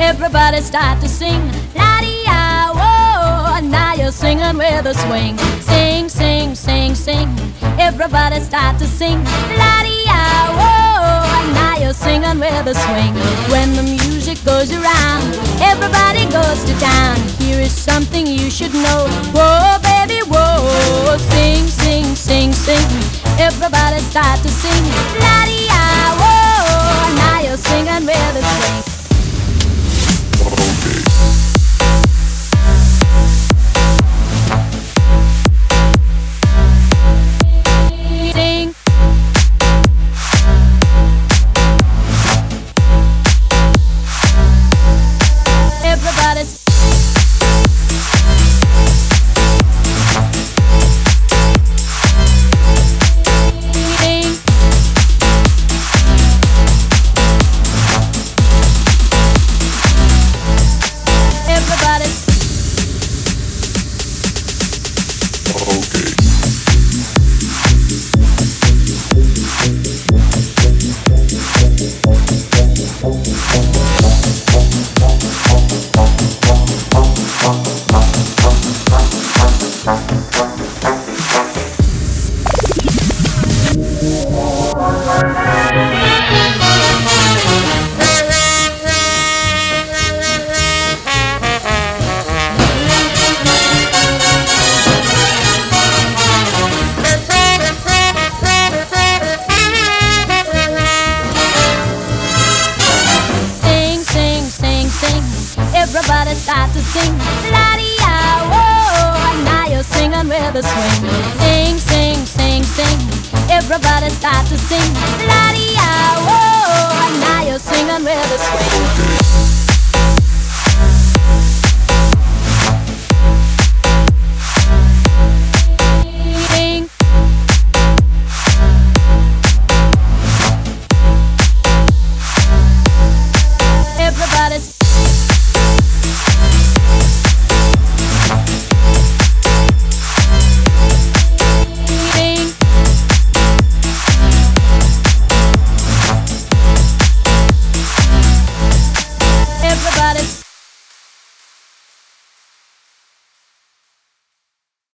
Everybody start to sing. La di ah, whoa. Now you're singing with a swing. Sing, sing, sing, sing. Everybody start to sing. La di ah, whoa. Now you're singing with a swing. When the music goes around, everybody goes to town. Here is something you should know. Whoa, baby, whoa. Sing, sing, sing, sing. Everybody start to sing. La di ah, whoa. Now you're singing everybody start to sing. La di whoa, and now you're singing with a swing. Sing, sing, sing, sing. Everybody start to sing. La di whoa, and now you're singing with a swing.